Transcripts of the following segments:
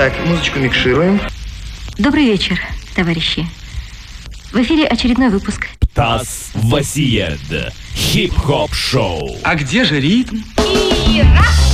Так, музычку микшируем. Добрый вечер, товарищи. В эфире очередной выпуск. ТАСС Васиед. Хип-хоп шоу. А где же ритм? И раз.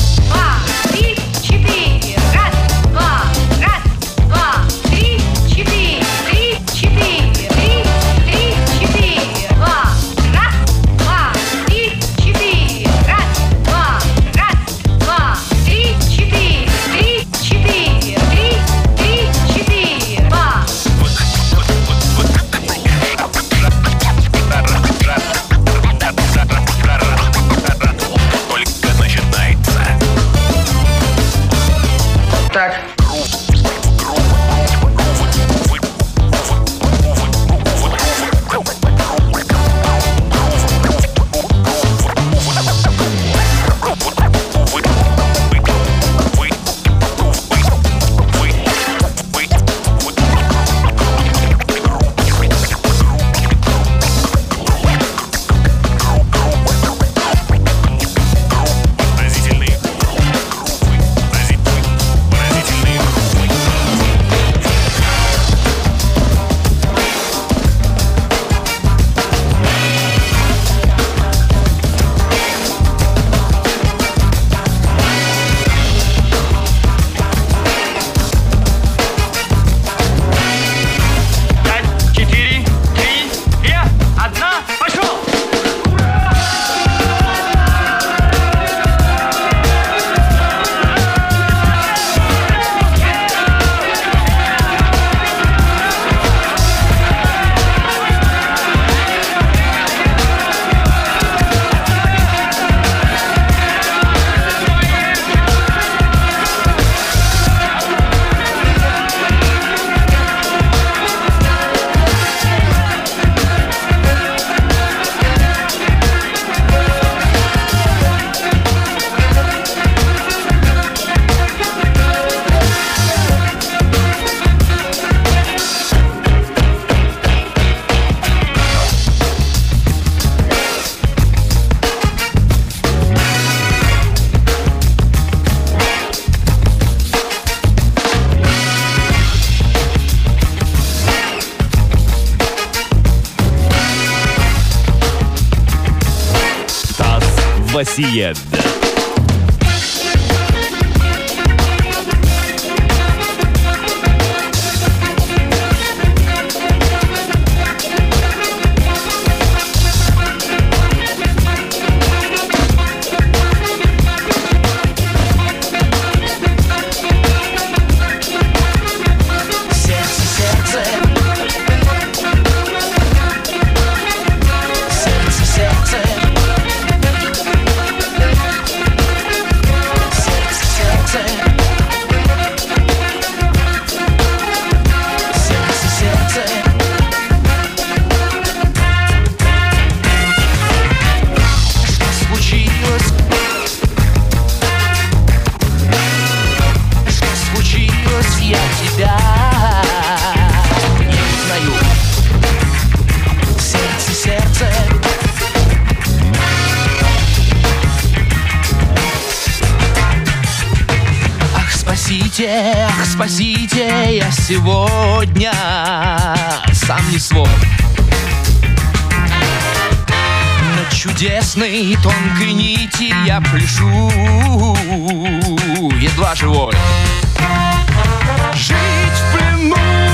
Yeah. сегодня сам не свой. На чудесной тонкой нити я пляшу, едва живой. Жить в плену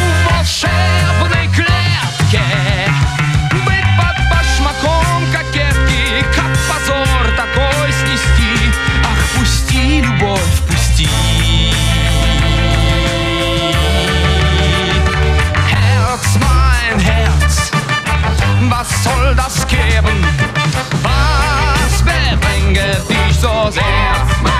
Dance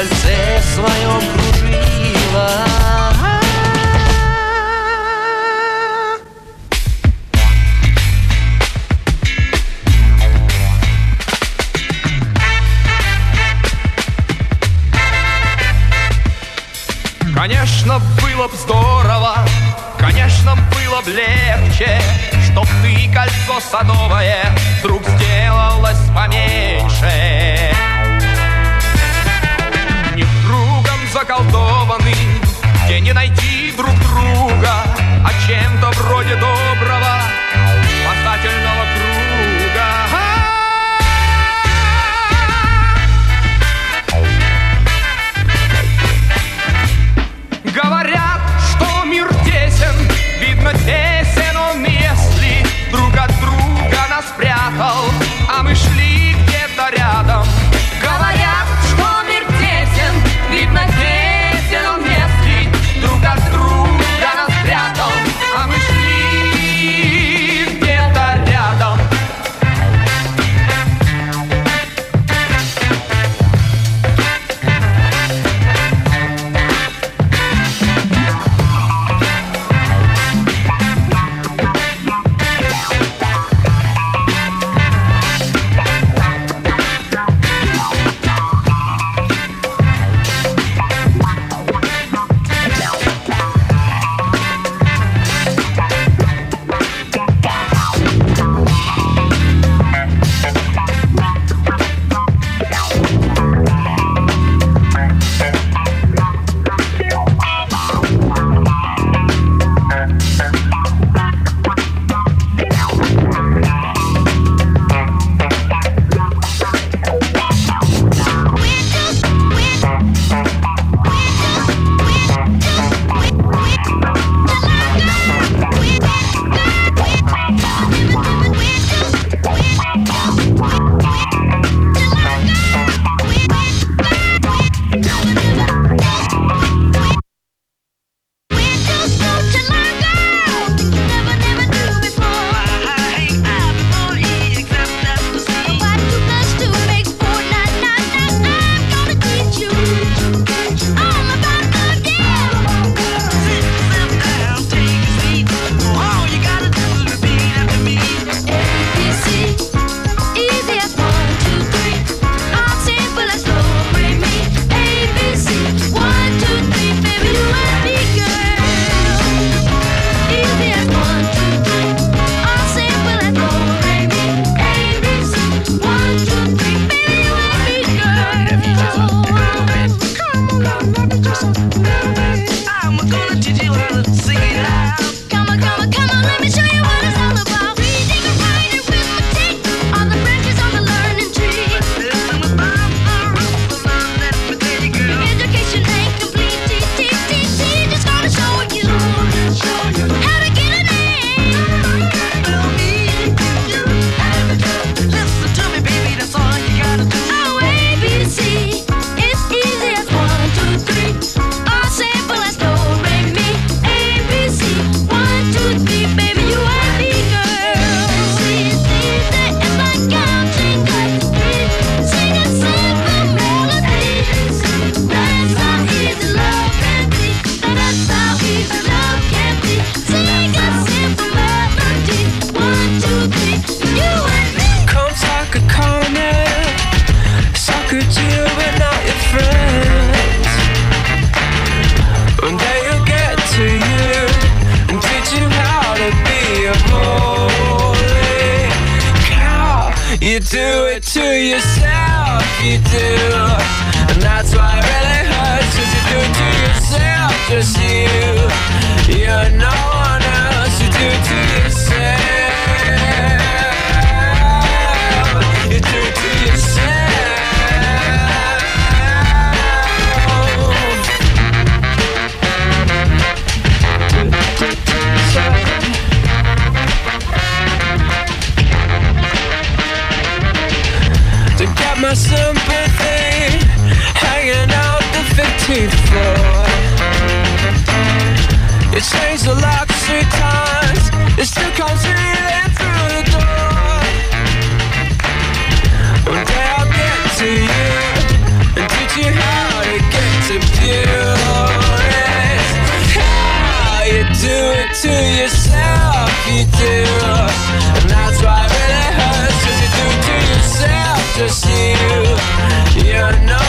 кольце своем кружила. Конечно, было б здорово, конечно, было б легче, Чтоб ты кольцо садовое вдруг сделалось поменьше. заколдованы, где не найти друг друга, а чем-то вроде доброго спасательного круга. Говорят, что мир тесен, видно тесен. You changed the lock three times, it still comes reeling through the door. One day I'll get to you and teach you how to get to beauty. How you do it to yourself, you do. And that's why it really hurts, cause you do it to yourself, just you. You're no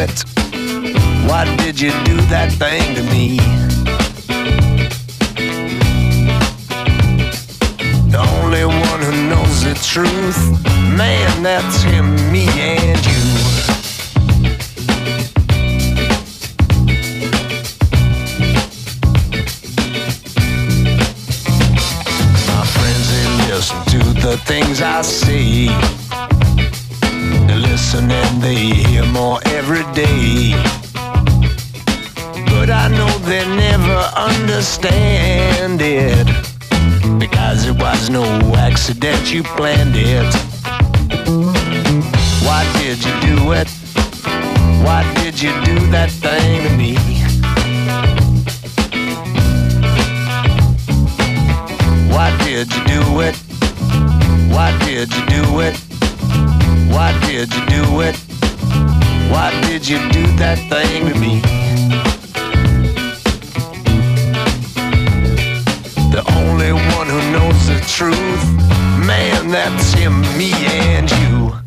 it? Why did you do that thing to me? The only one who knows the truth, man, that's him, me, and you. My friends, they listen to the things I say. Listen and they hear more every day. But I know they never understand it. Because it was no accident, you planned it. Why did you do it? Why did you do that thing to me? Why did you do it? Why did you do it? Why did you do it? Why did you do that thing to me? The only one who knows the truth, man, that's him, me, and you.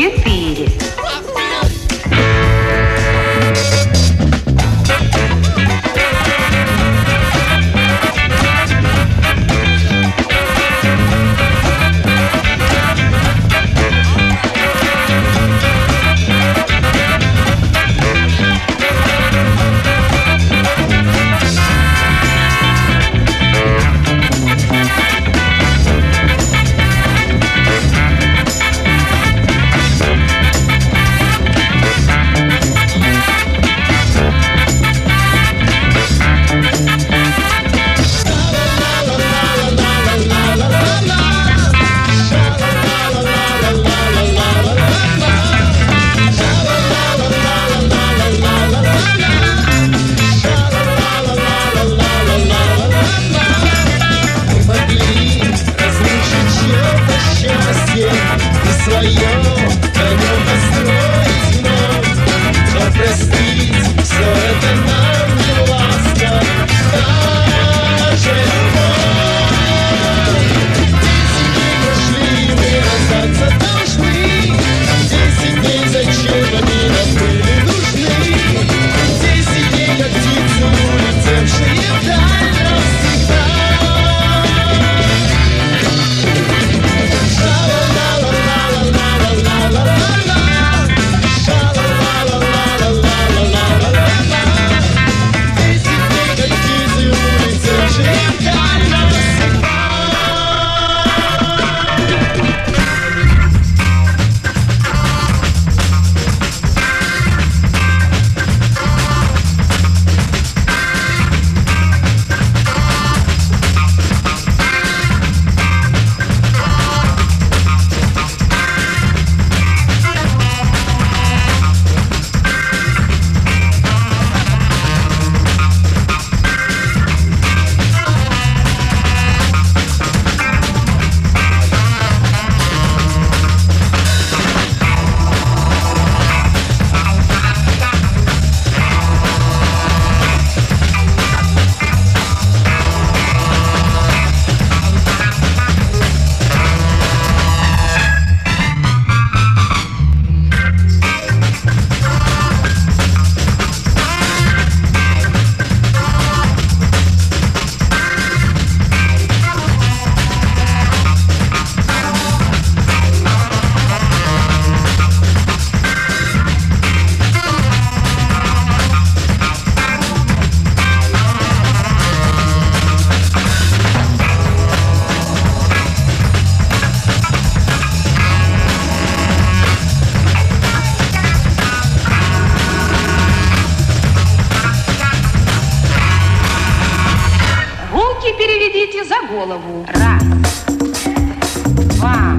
cute за голову. Раз, два,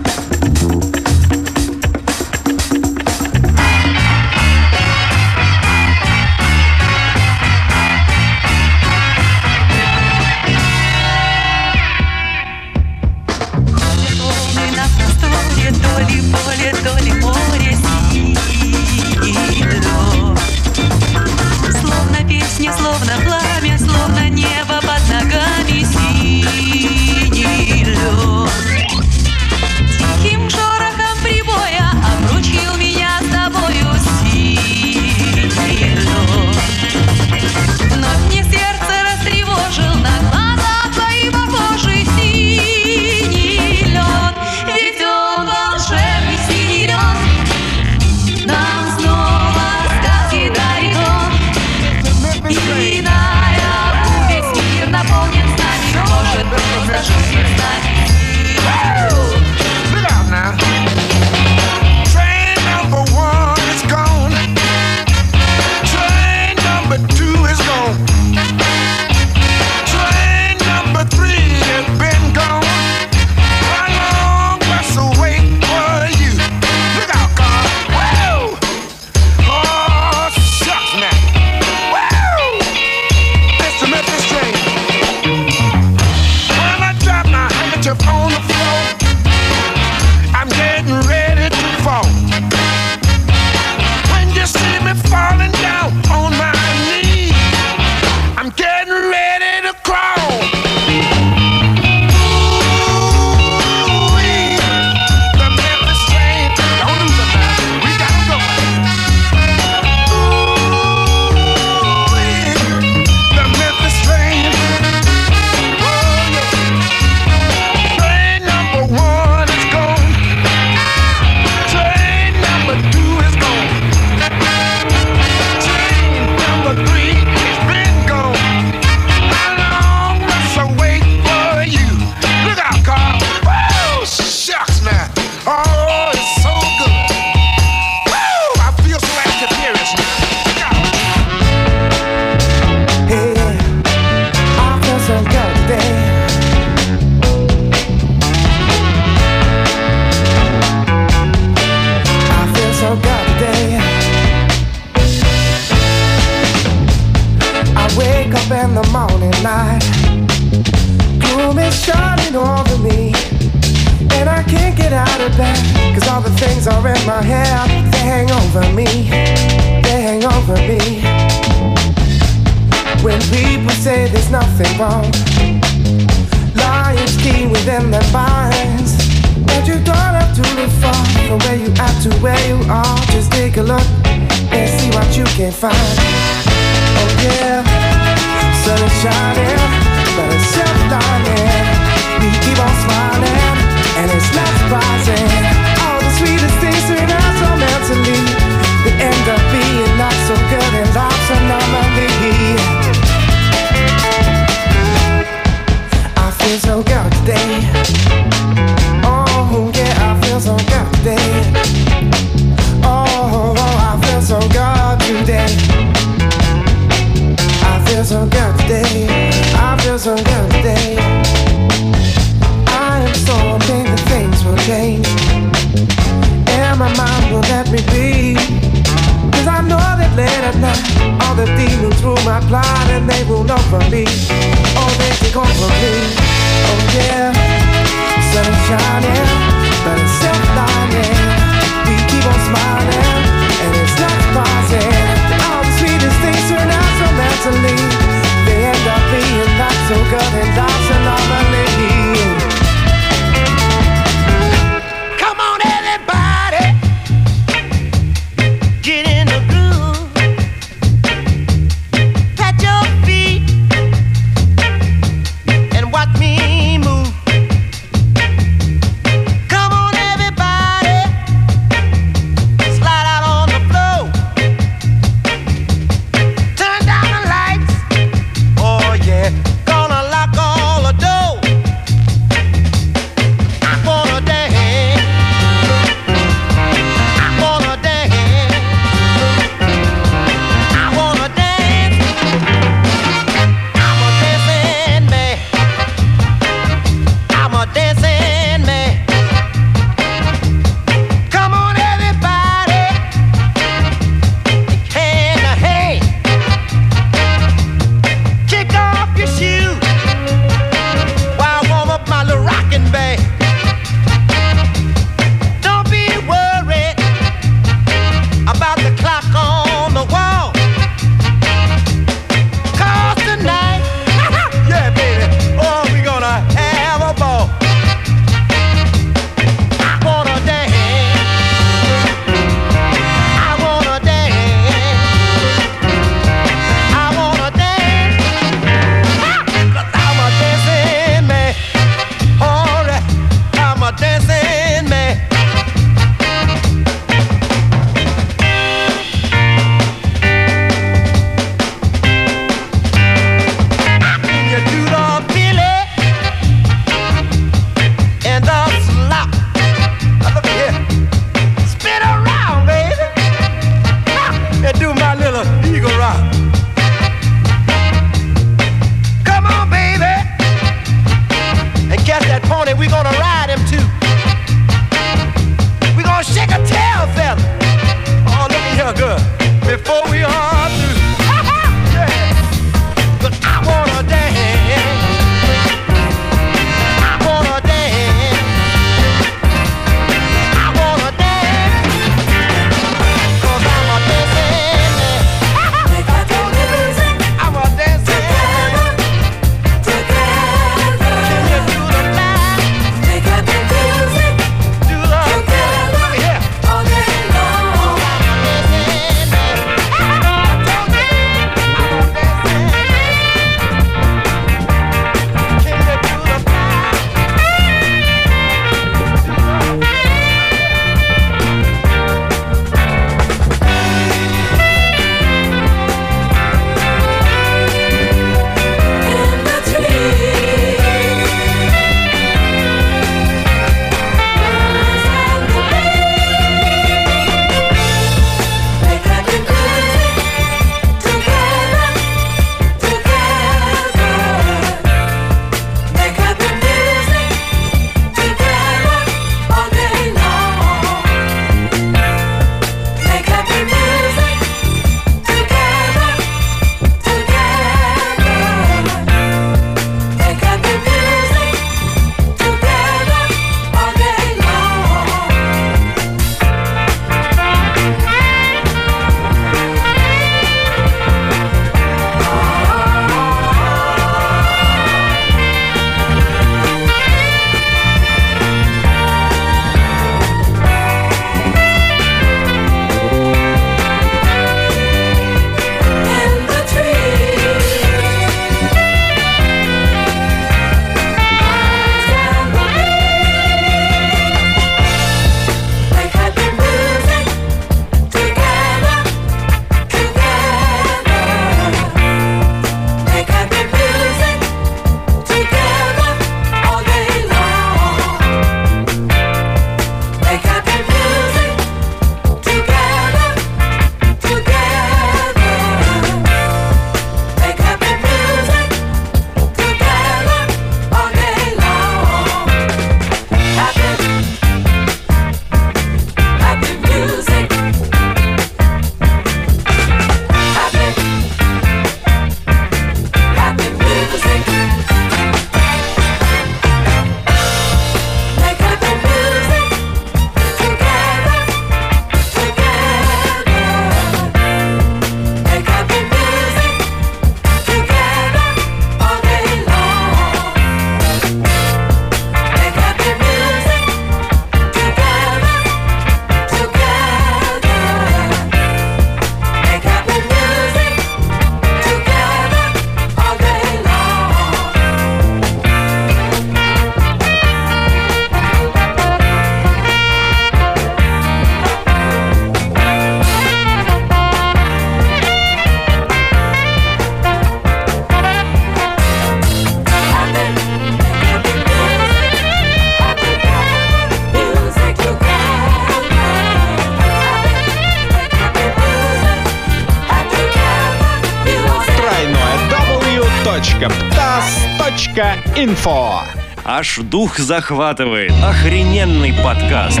Info. Аж дух захватывает. Охрененный подкаст.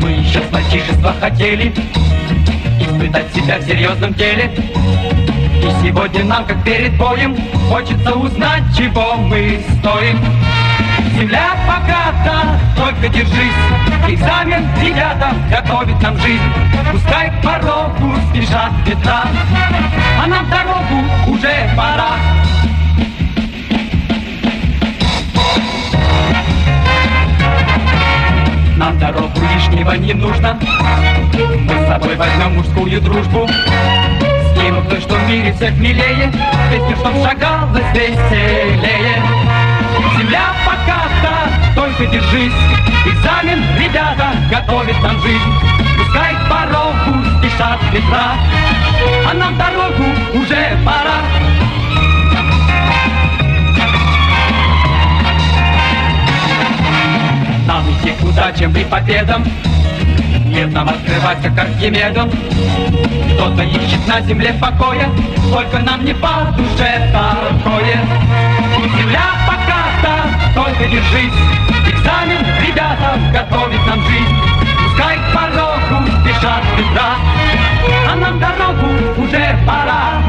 Мы еще с мальчишества хотели Испытать себя в серьезном деле И сегодня нам, как перед боем Хочется узнать, чего мы стоим Земля поката, только держись. Экзамен, ребята, готовит нам жизнь. Пускай к порогу спешат ветра А нам дорогу уже пора. Нам дорогу лишнего не нужно. Мы с собой возьмем мужскую дружбу. С ним что в мире всех милее. Песню, чтоб шагалась веселее. Земля поката, только держись. Экзамен, ребята, готовит нам жизнь. Пускай порогу спешат ветра А нам дорогу уже пора. Нам идти к удачам и победам. Нет нам открываться к Архимедам Кто-то ищет на земле покоя Только нам не по душе такое. Земля только держись. Экзамен ребятам готовит нам жизнь. Пускай к порогу спешат быстро, а нам дорогу уже пора.